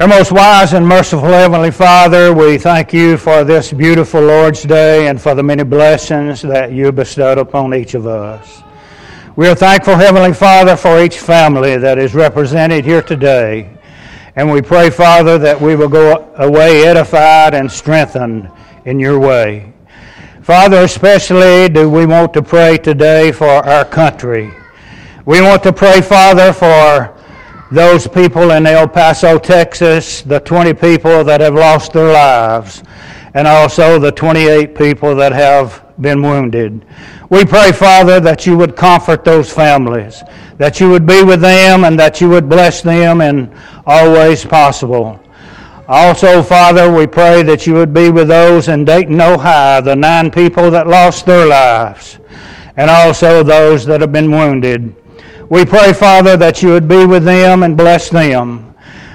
Our most wise and merciful Heavenly Father, we thank you for this beautiful Lord's Day and for the many blessings that you bestowed upon each of us. We are thankful, Heavenly Father, for each family that is represented here today. And we pray, Father, that we will go away edified and strengthened in your way. Father, especially do we want to pray today for our country. We want to pray, Father, for those people in El Paso, Texas, the 20 people that have lost their lives, and also the 28 people that have been wounded. We pray, Father, that you would comfort those families, that you would be with them, and that you would bless them in all ways possible. Also, Father, we pray that you would be with those in Dayton, Ohio, the nine people that lost their lives, and also those that have been wounded. We pray, Father, that you would be with them and bless them.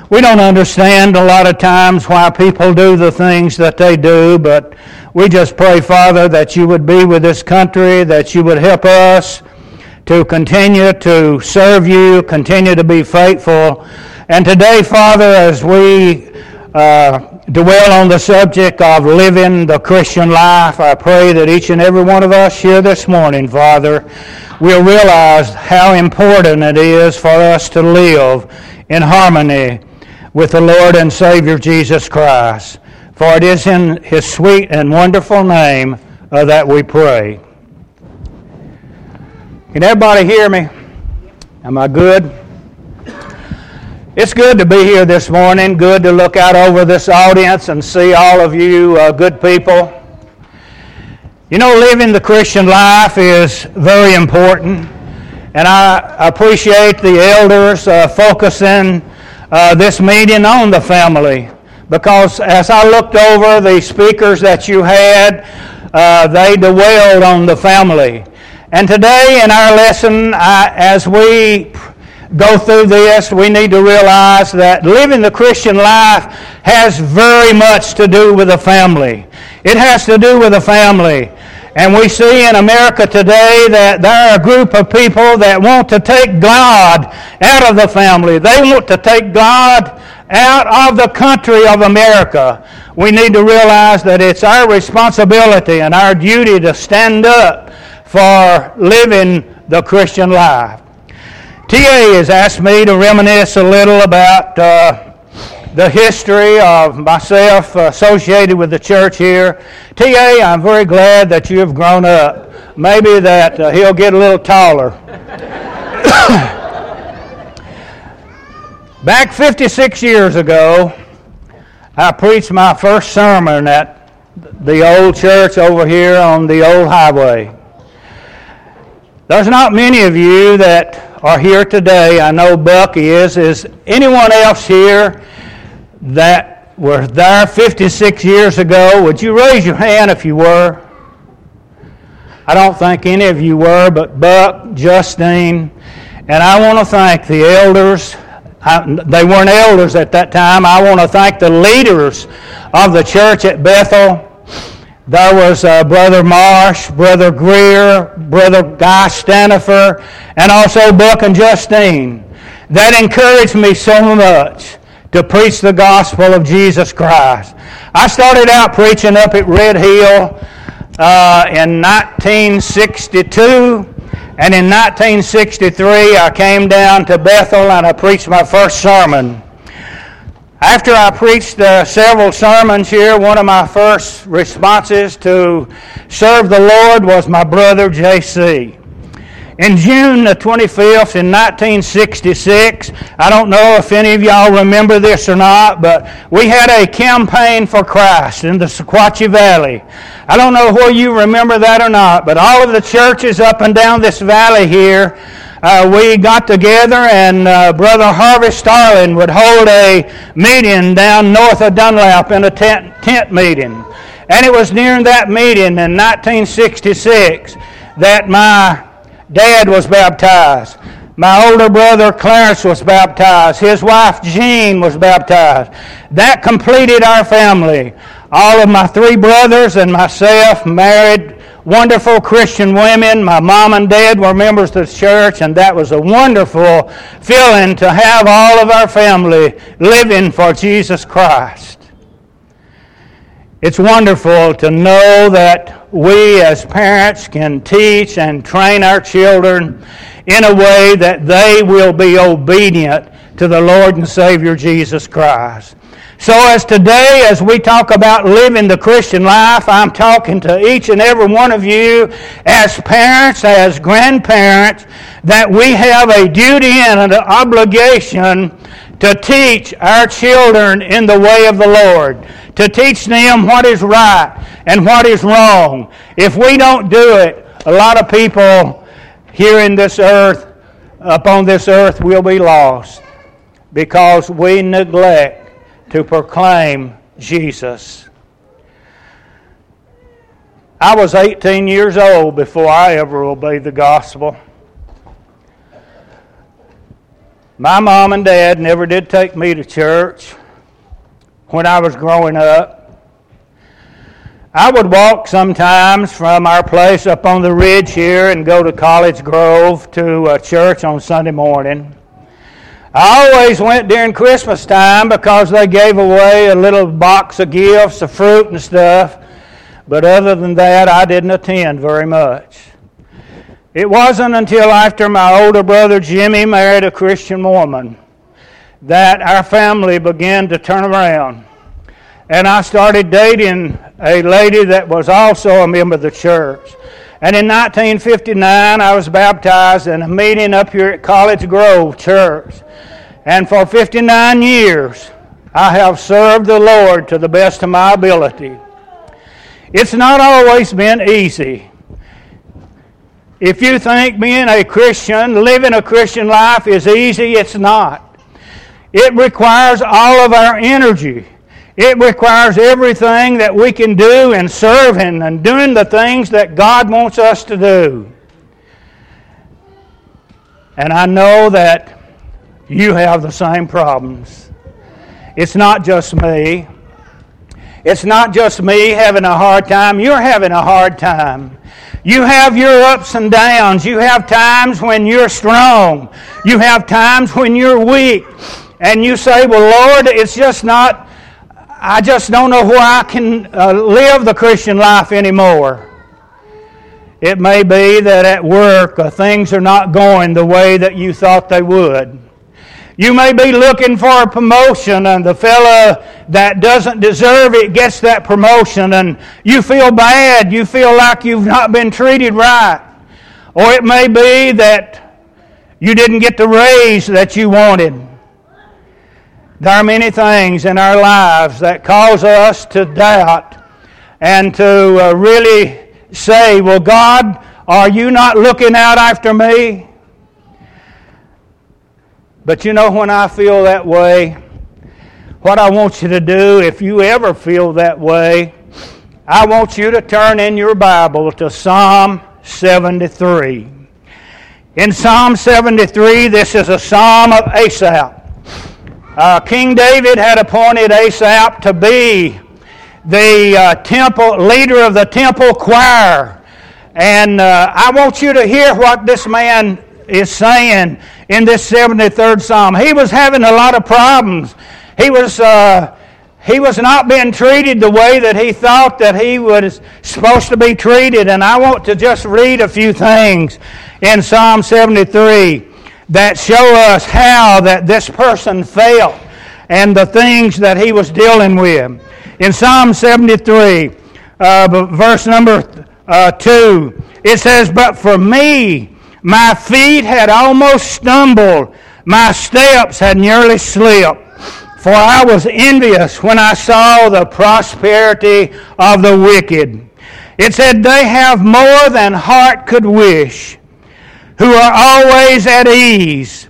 We don't understand a lot of times why people do the things that they do, but we just pray, Father, that you would be with this country, that you would help us to continue to serve you, continue to be faithful. And today, Father, as we uh, dwell on the subject of living the Christian life, I pray that each and every one of us here this morning, Father, will realize how important it is for us to live in harmony with the Lord and Savior Jesus Christ. For it is in His sweet and wonderful name uh, that we pray. Can everybody hear me? Am I good? It's good to be here this morning. Good to look out over this audience and see all of you uh, good people. You know, living the Christian life is very important, and I appreciate the elders uh, focusing uh, this meeting on the family because as I looked over the speakers that you had, uh, they dwelled on the family. And today in our lesson, I, as we go through this, we need to realize that living the Christian life has very much to do with the family. It has to do with the family. And we see in America today that there are a group of people that want to take God out of the family. They want to take God out of the country of America. We need to realize that it's our responsibility and our duty to stand up for living the Christian life. TA has asked me to reminisce a little about uh, the history of myself associated with the church here. T.A., I'm very glad that you have grown up. Maybe that uh, he'll get a little taller. Back 56 years ago, I preached my first sermon at the old church over here on the old highway. There's not many of you that are here today. I know Buck is. Is anyone else here that were there 56 years ago, would you raise your hand if you were? I don't think any of you were, but Buck, Justine, and I want to thank the elders. I, they weren't elders at that time. I want to thank the leaders of the church at Bethel. There was uh, Brother Marsh, Brother Greer, Brother Guy Stanifer, and also Buck and Justine. That encouraged me so much to preach the gospel of Jesus Christ. I started out preaching up at Red Hill uh, in 1962, and in 1963 I came down to Bethel and I preached my first sermon. After I preached uh, several sermons here, one of my first responses to serve the Lord was my brother J.C. In June the 25th in 1966, I don't know if any of y'all remember this or not, but we had a campaign for Christ in the Sequatchie Valley. I don't know whether you remember that or not, but all of the churches up and down this valley here, uh, we got together and uh, Brother Harvey Starling would hold a meeting down north of Dunlap in a tent, tent meeting. And it was during that meeting in 1966 that my Dad was baptized. My older brother Clarence was baptized. His wife Jean was baptized. That completed our family. All of my three brothers and myself married wonderful Christian women. My mom and dad were members of the church, and that was a wonderful feeling to have all of our family living for Jesus Christ. It's wonderful to know that we as parents can teach and train our children in a way that they will be obedient to the Lord and Savior Jesus Christ. So, as today, as we talk about living the Christian life, I'm talking to each and every one of you as parents, as grandparents, that we have a duty and an obligation to teach our children in the way of the Lord, to teach them what is right and what is wrong. If we don't do it, a lot of people here in this earth, upon this earth, will be lost because we neglect to proclaim Jesus. I was 18 years old before I ever obeyed the gospel. My mom and dad never did take me to church when I was growing up. I would walk sometimes from our place up on the ridge here and go to College Grove to a church on Sunday morning. I always went during Christmas time because they gave away a little box of gifts of fruit and stuff. But other than that, I didn't attend very much. It wasn't until after my older brother Jimmy married a Christian woman that our family began to turn around. And I started dating a lady that was also a member of the church. And in 1959, I was baptized in a meeting up here at College Grove Church. And for 59 years, I have served the Lord to the best of my ability. It's not always been easy. If you think being a Christian, living a Christian life is easy, it's not. It requires all of our energy. It requires everything that we can do in serving and doing the things that God wants us to do. And I know that you have the same problems. It's not just me. It's not just me having a hard time. You're having a hard time. You have your ups and downs. You have times when you're strong. You have times when you're weak. And you say, Well, Lord, it's just not, I just don't know where I can uh, live the Christian life anymore. It may be that at work uh, things are not going the way that you thought they would. You may be looking for a promotion, and the fellow that doesn't deserve it gets that promotion, and you feel bad. You feel like you've not been treated right. Or it may be that you didn't get the raise that you wanted. There are many things in our lives that cause us to doubt and to uh, really say, Well, God, are you not looking out after me? But you know, when I feel that way, what I want you to do, if you ever feel that way, I want you to turn in your Bible to Psalm 73. In Psalm 73, this is a psalm of Asaph. Uh, King David had appointed Asaph to be the uh, temple leader of the temple choir. And uh, I want you to hear what this man is saying in this 73rd Psalm. He was having a lot of problems. He was, uh, he was not being treated the way that he thought that he was supposed to be treated. And I want to just read a few things in Psalm 73 that show us how that this person felt and the things that he was dealing with. In Psalm 73, uh, verse number uh, 2, it says, But for me, my feet had almost stumbled. My steps had nearly slipped. For I was envious when I saw the prosperity of the wicked. It said, They have more than heart could wish, who are always at ease.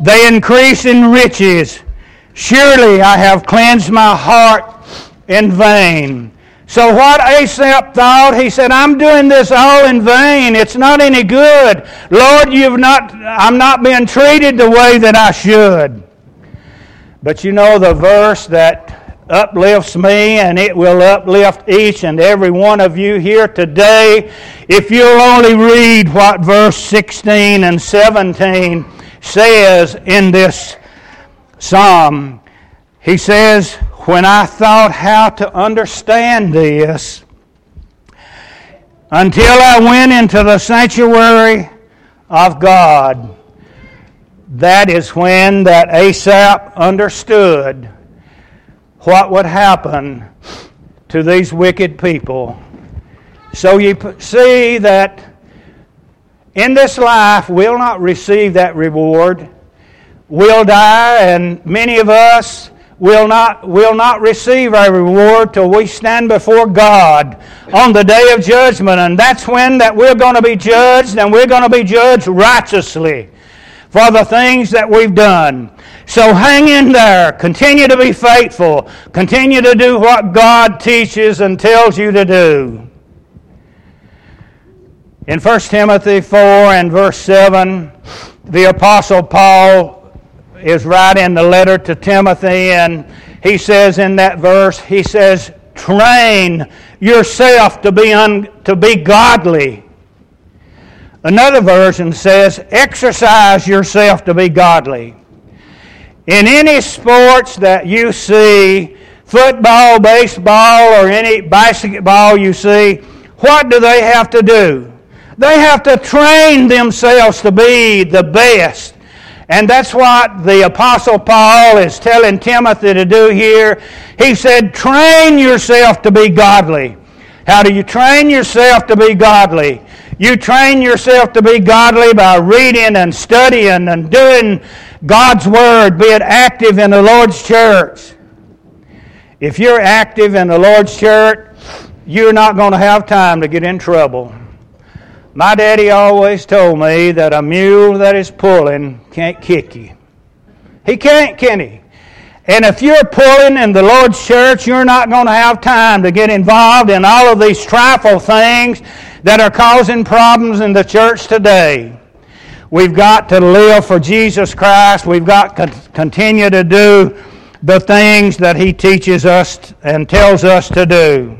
They increase in riches. Surely I have cleansed my heart in vain. So what Asaph thought, he said, I'm doing this all in vain. It's not any good. Lord, you've not, I'm not being treated the way that I should. But you know the verse that uplifts me and it will uplift each and every one of you here today if you'll only read what verse 16 and 17 says in this psalm. He says, When I thought how to understand this, until I went into the sanctuary of God, that is when that Asaph understood what would happen to these wicked people. So you see that in this life we'll not receive that reward. We'll die, and many of us will not, will not receive our reward till we stand before God on the day of judgment. And that's when that we're going to be judged, and we're going to be judged righteously for the things that we've done. So hang in there. Continue to be faithful. Continue to do what God teaches and tells you to do. In 1 Timothy 4 and verse 7, the Apostle Paul is writing the letter to Timothy, and he says in that verse, he says, train yourself to be, un, to be godly. Another version says, exercise yourself to be godly. In any sports that you see, football, baseball, or any basketball you see, what do they have to do? They have to train themselves to be the best and that's what the Apostle Paul is telling Timothy to do here. He said, train yourself to be godly. How do you train yourself to be godly? You train yourself to be godly by reading and studying and doing God's Word, being active in the Lord's church. If you're active in the Lord's church, you're not going to have time to get in trouble. My daddy always told me that a mule that is pulling can't kick you. He can't, can he? And if you're pulling in the Lord's church, you're not going to have time to get involved in all of these trifle things that are causing problems in the church today. We've got to live for Jesus Christ. We've got to continue to do the things that He teaches us and tells us to do.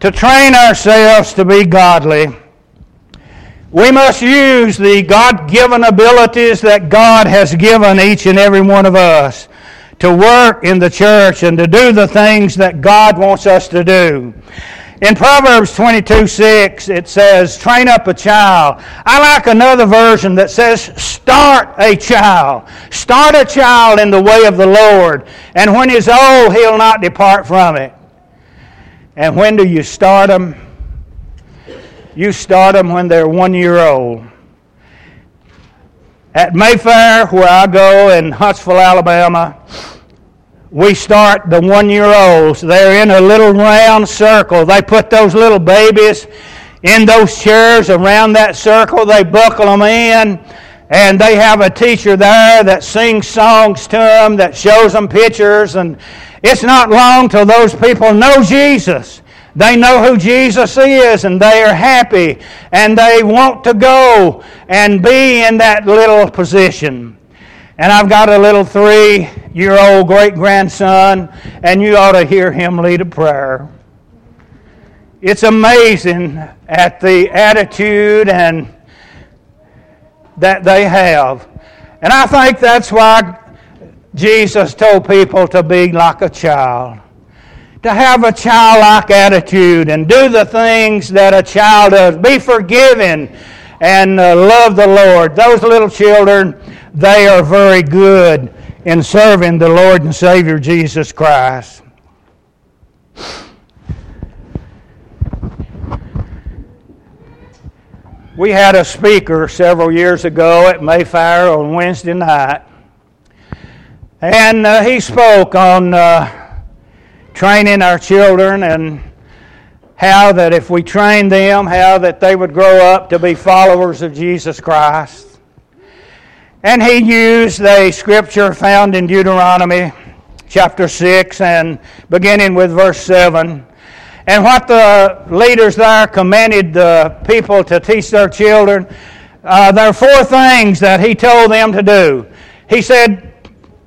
To train ourselves to be godly we must use the God given abilities that God has given each and every one of us to work in the church and to do the things that God wants us to do. In Proverbs 22 6, it says, train up a child. I like another version that says, start a child. Start a child in the way of the Lord, and when he's old, he'll not depart from it. And when do you start them? You start them when they're one year old. At Mayfair, where I go in Huntsville, Alabama, we start the one year olds. They're in a little round circle. They put those little babies in those chairs around that circle. They buckle them in, and they have a teacher there that sings songs to them, that shows them pictures. And it's not long till those people know Jesus. They know who Jesus is and they are happy and they want to go and be in that little position. And I've got a little three year old great grandson, and you ought to hear him lead a prayer. It's amazing at the attitude and that they have. And I think that's why Jesus told people to be like a child to have a childlike attitude and do the things that a child does. Be forgiving and uh, love the Lord. Those little children, they are very good in serving the Lord and Savior Jesus Christ. We had a speaker several years ago at Mayfair on Wednesday night, and uh, he spoke on. Uh, training our children and how that if we train them, how that they would grow up to be followers of Jesus Christ. And he used a scripture found in Deuteronomy chapter 6 and beginning with verse 7. And what the leaders there commanded the people to teach their children, uh, there are four things that he told them to do. He said,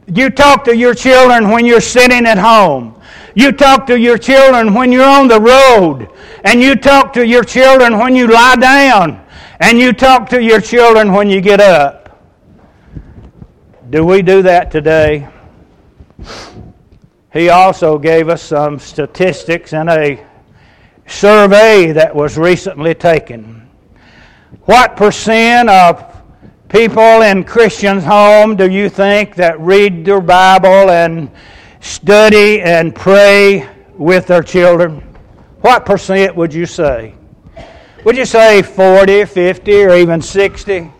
You talk to your children when you're sitting at home. You talk to your children when you're on the road. And you talk to your children when you lie down. And you talk to your children when you get up. Do we do that today? He also gave us some statistics in a survey that was recently taken. What percent of people in Christians' home do you think that read their Bible and study and pray with their children? What percent would you say? Would you say 40, 50, or even 60?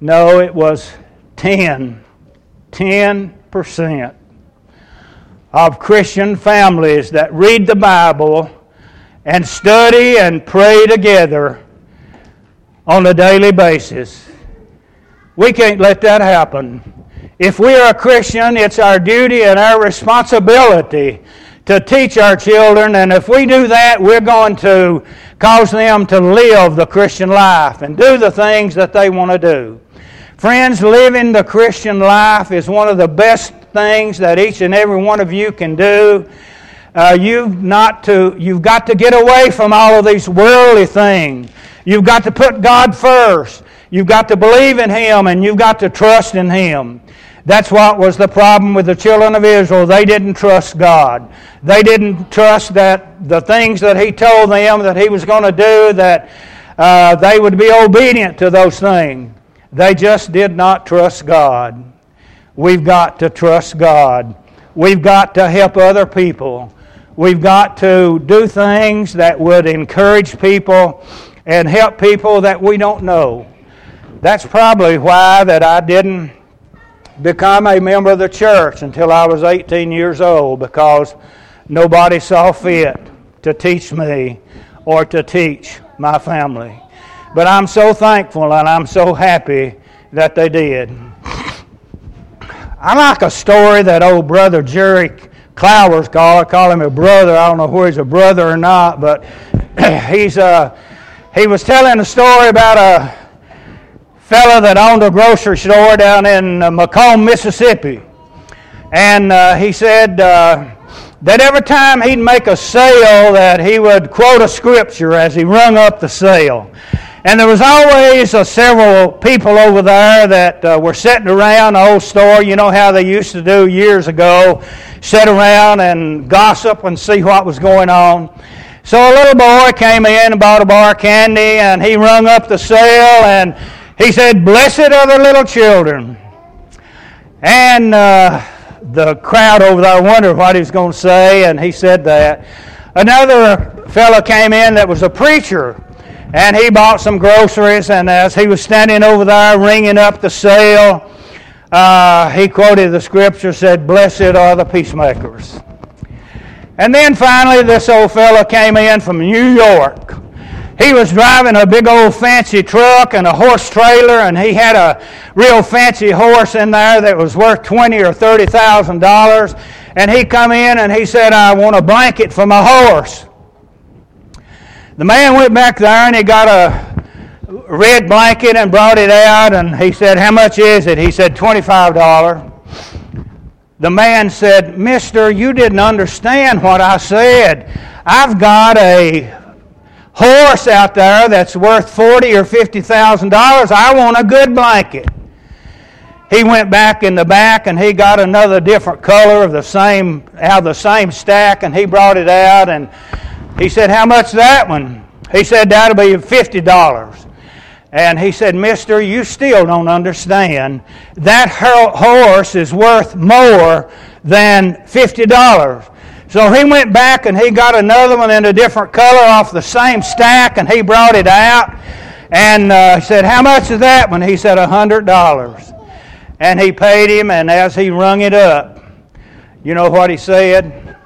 No, it was 10. 10% of Christian families that read the Bible and study and pray together on a daily basis. We can't let that happen. If we are a Christian, it's our duty and our responsibility to teach our children, and if we do that, we're going to cause them to live the Christian life and do the things that they want to do. Friends, living the Christian life is one of the best things that each and every one of you can do. Uh, you've not to you've got to get away from all of these worldly things. You've got to put God first. You've got to believe in Him and you've got to trust in Him. That's what was the problem with the children of Israel. They didn't trust God. They didn't trust that the things that He told them that He was going to do, that uh, they would be obedient to those things. They just did not trust God. We've got to trust God. We've got to help other people. We've got to do things that would encourage people and help people that we don't know. That's probably why that I didn't become a member of the church until I was 18 years old because nobody saw fit to teach me or to teach my family. But I'm so thankful and I'm so happy that they did. I like a story that old brother Jerry Clower's called. I call him a brother. I don't know where he's a brother or not, but he's uh, he was telling a story about a fellow that owned a grocery store down in uh, McComb, Mississippi. And uh, he said uh, that every time he'd make a sale that he would quote a scripture as he rung up the sale. And there was always uh, several people over there that uh, were sitting around the old store. You know how they used to do years ago, sit around and gossip and see what was going on. So a little boy came in and bought a bar of candy, and he rung up the sale, and he said, Blessed are the little children. And uh, the crowd over there wondered what he was going to say, and he said that. Another fellow came in that was a preacher, and he bought some groceries, and as he was standing over there ringing up the sale, uh, he quoted the scripture, said, Blessed are the peacemakers. And then finally, this old fellow came in from New York. He was driving a big old fancy truck and a horse trailer, and he had a real fancy horse in there that was worth twenty or thirty thousand dollars. And he come in and he said, "I want a blanket for my horse." The man went back there and he got a red blanket and brought it out, and he said, "How much is it?" He said, twenty-five dollars. The man said, Mister, you didn't understand what I said. I've got a horse out there that's worth forty or fifty thousand dollars. I want a good blanket. He went back in the back and he got another different color of the same out of the same stack and he brought it out and he said, How much that one? He said, That'll be fifty dollars. And he said, Mister, you still don't understand. That horse is worth more than $50. So he went back and he got another one in a different color off the same stack and he brought it out. And uh, said, How much is that one? He said, $100. And he paid him, and as he rung it up, you know what he said?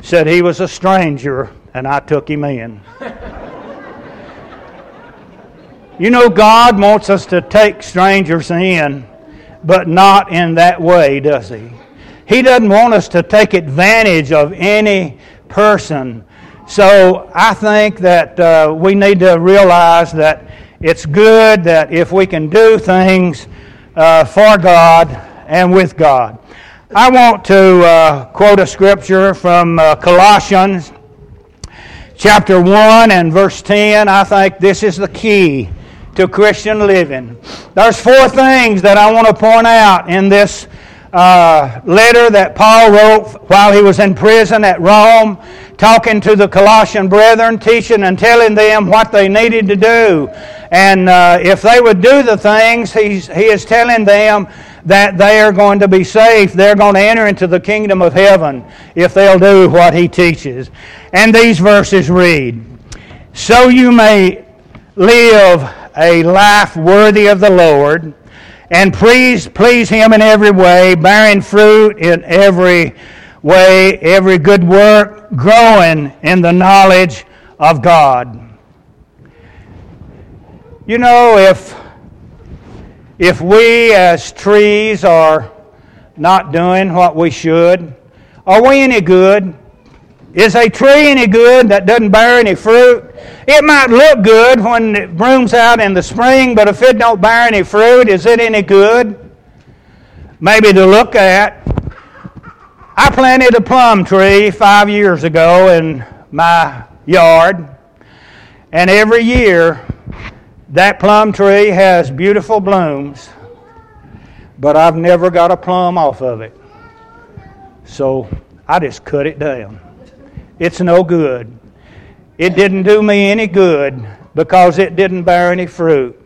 He said he was a stranger, and I took him in. you know, God wants us to take strangers in, but not in that way, does He? He doesn't want us to take advantage of any person. So I think that uh, we need to realize that it's good that if we can do things uh, for God and with God. I want to uh, quote a scripture from uh, Colossians chapter 1 and verse 10. I think this is the key to Christian living. There's four things that I want to point out in this uh, letter that Paul wrote while he was in prison at Rome, talking to the Colossian brethren, teaching and telling them what they needed to do. And uh, if they would do the things, he's, he is telling them that they are going to be safe. They're going to enter into the kingdom of heaven if they'll do what he teaches. And these verses read So you may live a life worthy of the Lord, and please please Him in every way, bearing fruit in every way, every good work, growing in the knowledge of God. You know, if if we as trees are not doing what we should, are we any good? Is a tree any good that doesn't bear any fruit? It might look good when it blooms out in the spring, but if it don't bear any fruit, is it any good? Maybe to look at. I planted a plum tree five years ago in my yard, and every year that plum tree has beautiful blooms, but I've never got a plum off of it. So I just cut it down. It's no good. It didn't do me any good because it didn't bear any fruit.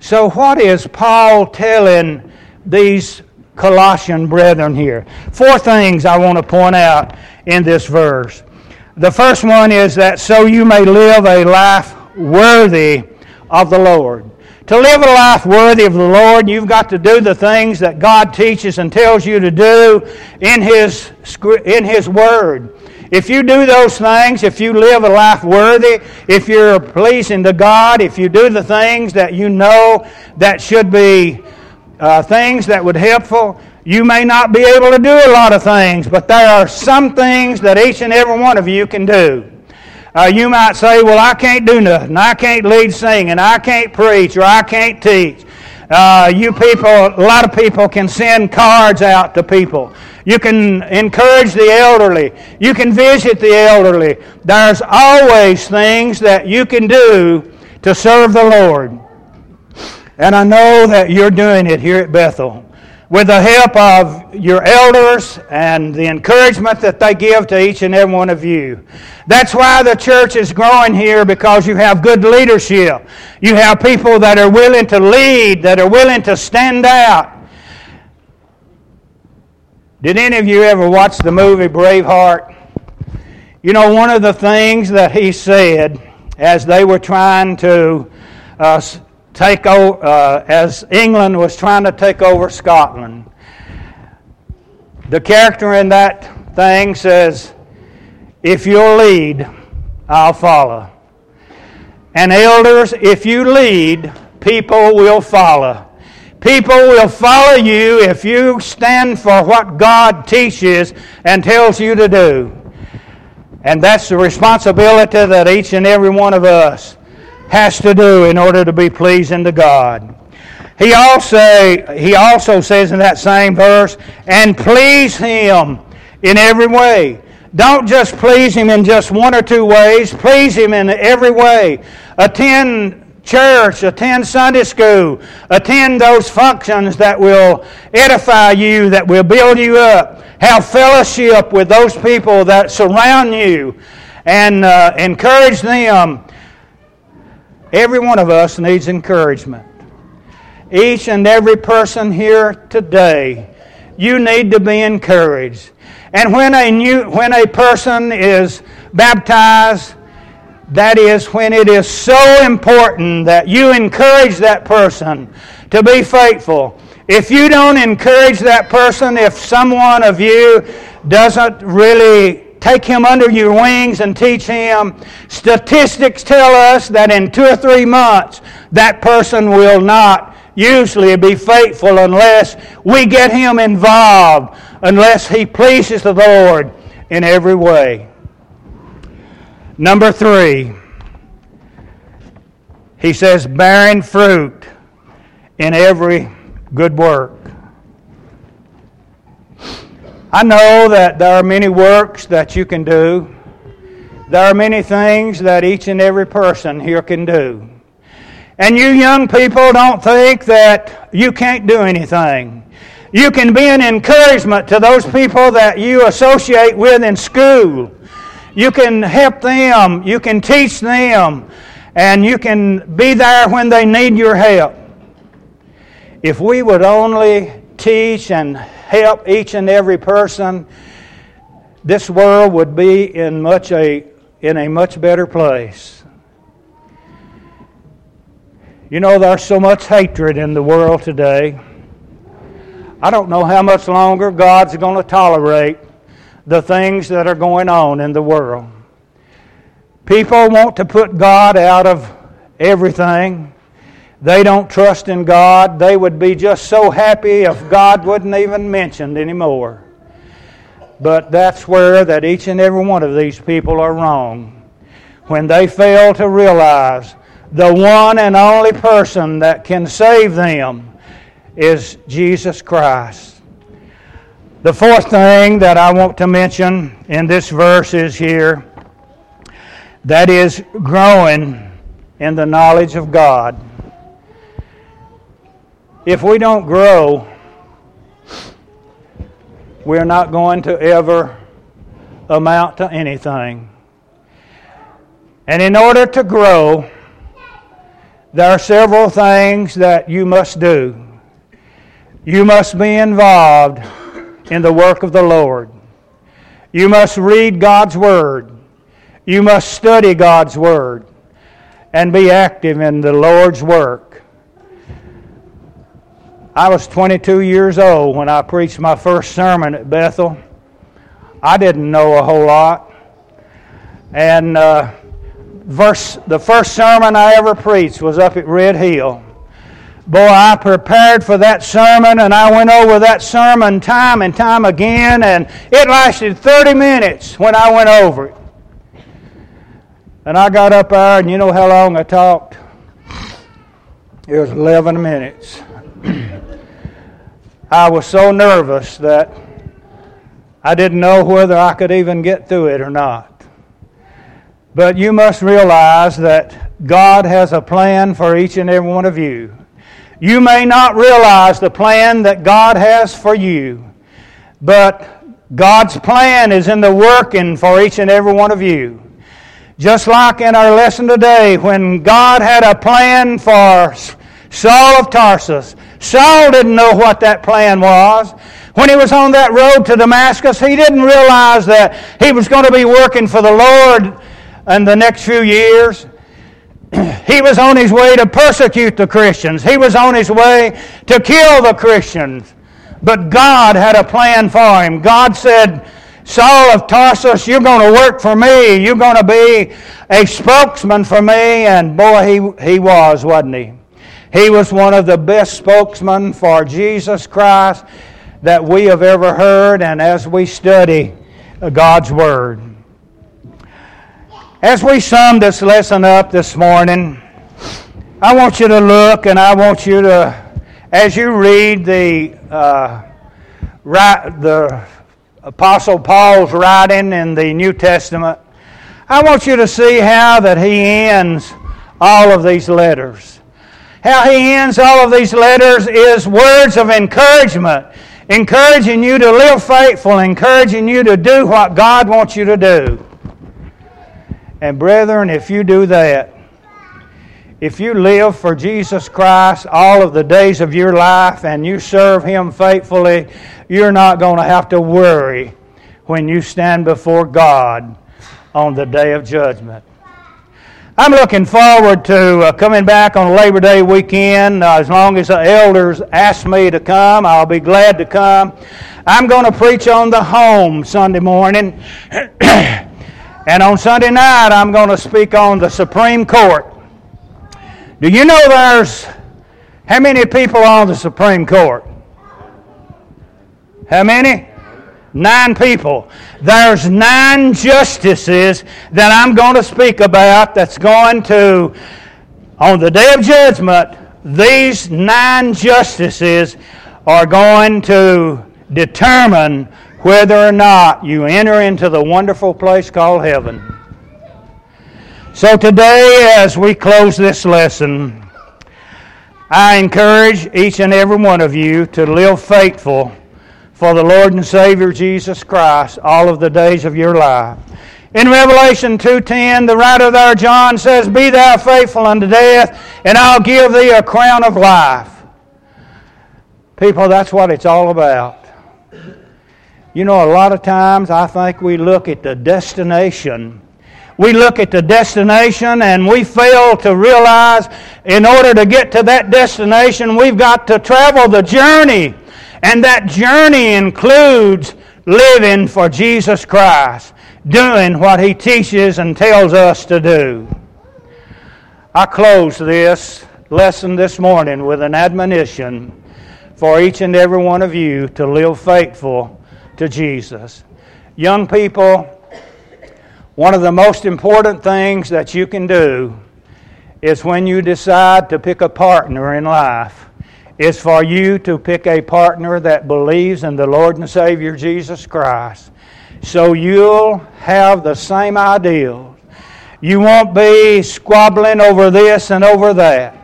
So, what is Paul telling these Colossian brethren here? Four things I want to point out in this verse. The first one is that so you may live a life worthy of the Lord. To live a life worthy of the Lord, you've got to do the things that God teaches and tells you to do in His, in His Word. If you do those things, if you live a life worthy, if you're pleasing to God, if you do the things that you know that should be uh, things that would helpful, you may not be able to do a lot of things, but there are some things that each and every one of you can do. Uh, you might say, Well, I can't do nothing. I can't lead singing. I can't preach or I can't teach. Uh, you people, a lot of people can send cards out to people. You can encourage the elderly. You can visit the elderly. There's always things that you can do to serve the Lord. And I know that you're doing it here at Bethel. With the help of your elders and the encouragement that they give to each and every one of you. That's why the church is growing here because you have good leadership. You have people that are willing to lead, that are willing to stand out. Did any of you ever watch the movie Braveheart? You know, one of the things that he said as they were trying to uh, take over, uh, as England was trying to take over Scotland, the character in that thing says, If you'll lead, I'll follow. And elders, if you lead, people will follow. People will follow you if you stand for what God teaches and tells you to do. And that's the responsibility that each and every one of us has to do in order to be pleasing to God. He also, he also says in that same verse, and please Him in every way. Don't just please Him in just one or two ways, please Him in every way. Attend church, attend Sunday school, attend those functions that will edify you, that will build you up. Have fellowship with those people that surround you and uh, encourage them. Every one of us needs encouragement. Each and every person here today, you need to be encouraged. And when a new, when a person is baptized, that is when it is so important that you encourage that person to be faithful. If you don't encourage that person, if someone of you doesn't really take him under your wings and teach him, statistics tell us that in two or three months, that person will not usually be faithful unless we get him involved, unless he pleases the Lord in every way. Number three, he says, bearing fruit in every good work. I know that there are many works that you can do. There are many things that each and every person here can do. And you young people don't think that you can't do anything. You can be an encouragement to those people that you associate with in school. You can help them, you can teach them, and you can be there when they need your help. If we would only teach and help each and every person, this world would be in much a in a much better place. You know, there's so much hatred in the world today. I don't know how much longer God's going to tolerate the things that are going on in the world. People want to put God out of everything. They don't trust in God. They would be just so happy if God wouldn't even mentioned anymore. But that's where that each and every one of these people are wrong. When they fail to realize the one and only person that can save them is Jesus Christ. The fourth thing that I want to mention in this verse is here that is growing in the knowledge of God. If we don't grow, we're not going to ever amount to anything. And in order to grow, there are several things that you must do. You must be involved in the work of the Lord. You must read God's Word. You must study God's Word and be active in the Lord's work. I was 22 years old when I preached my first sermon at Bethel. I didn't know a whole lot. And uh, verse, the first sermon I ever preached was up at Red Hill. Boy, I prepared for that sermon and I went over that sermon time and time again, and it lasted 30 minutes when I went over it. And I got up there, and you know how long I talked? It was 11 minutes. I was so nervous that I didn't know whether I could even get through it or not. But you must realize that God has a plan for each and every one of you. You may not realize the plan that God has for you, but God's plan is in the working for each and every one of you. Just like in our lesson today, when God had a plan for Saul of Tarsus, Saul didn't know what that plan was. When he was on that road to Damascus, he didn't realize that he was going to be working for the Lord in the next few years. he was on his way to persecute the Christians. He was on his way to kill the Christians. But God had a plan for him. God said, Saul of Tarsus, you're going to work for me. You're going to be a spokesman for me. And boy, he, he was, wasn't he? He was one of the best spokesmen for Jesus Christ that we have ever heard. And as we study God's Word, as we sum this lesson up this morning, I want you to look and I want you to, as you read the, uh, the Apostle Paul's writing in the New Testament, I want you to see how that he ends all of these letters. How he ends all of these letters is words of encouragement, encouraging you to live faithful, encouraging you to do what God wants you to do. And brethren, if you do that, if you live for Jesus Christ all of the days of your life and you serve Him faithfully, you're not going to have to worry when you stand before God on the day of judgment. I'm looking forward to uh, coming back on Labor Day weekend. Uh, as long as the elders ask me to come, I'll be glad to come. I'm going to preach on the home Sunday morning. And on Sunday night, I'm going to speak on the Supreme Court. Do you know there's how many people on the Supreme Court? How many? Nine people. There's nine justices that I'm going to speak about that's going to, on the day of judgment, these nine justices are going to determine whether or not you enter into the wonderful place called heaven. So today, as we close this lesson, I encourage each and every one of you to live faithful for the Lord and Savior Jesus Christ all of the days of your life. In Revelation 2:10, the writer there John says, "Be thou faithful unto death, and I'll give thee a crown of life." People, that's what it's all about. You know, a lot of times I think we look at the destination. We look at the destination and we fail to realize in order to get to that destination, we've got to travel the journey. And that journey includes living for Jesus Christ doing what he teaches and tells us to do. I close this lesson this morning with an admonition for each and every one of you to live faithful to Jesus. Young people, one of the most important things that you can do is when you decide to pick a partner in life is for you to pick a partner that believes in the Lord and Savior Jesus Christ so you'll have the same ideals. You won't be squabbling over this and over that.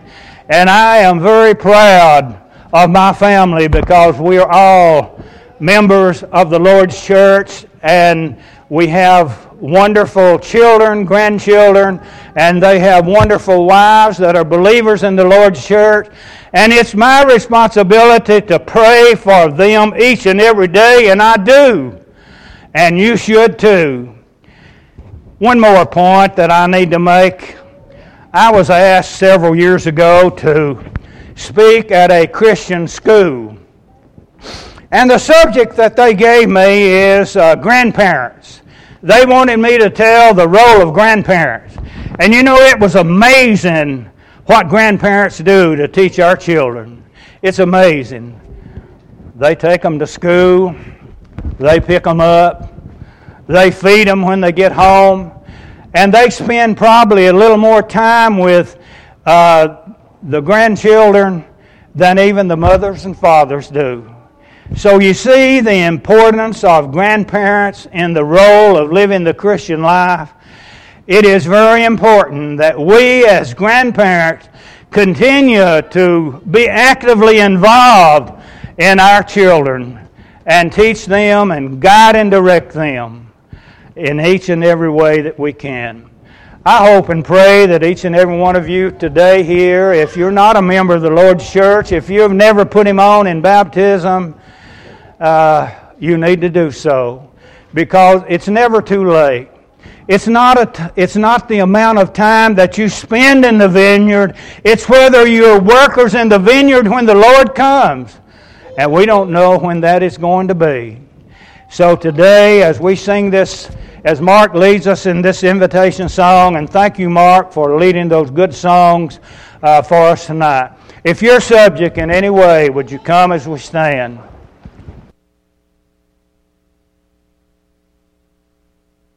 And I am very proud of my family because we are all members of the Lord's church and we have wonderful children, grandchildren, and they have wonderful wives that are believers in the Lord's church. And it's my responsibility to pray for them each and every day, and I do and you should too. One more point that I need to make. I was asked several years ago to speak at a Christian school. And the subject that they gave me is uh, grandparents. They wanted me to tell the role of grandparents. And you know, it was amazing what grandparents do to teach our children. It's amazing. They take them to school, they pick them up. They feed them when they get home. And they spend probably a little more time with uh, the grandchildren than even the mothers and fathers do. So you see the importance of grandparents in the role of living the Christian life. It is very important that we as grandparents continue to be actively involved in our children and teach them and guide and direct them in each and every way that we can. I hope and pray that each and every one of you today here, if you're not a member of the Lord's church, if you have never put Him on in baptism, uh, you need to do so because it's never too late. It's not, a, it's not the amount of time that you spend in the vineyard. It's whether you're workers in the vineyard when the Lord comes. And we don't know when that is going to be. So today, as we sing this, as Mark leads us in this invitation song, and thank you, Mark, for leading those good songs uh, for us tonight. If you're subject in any way, would you come as we stand?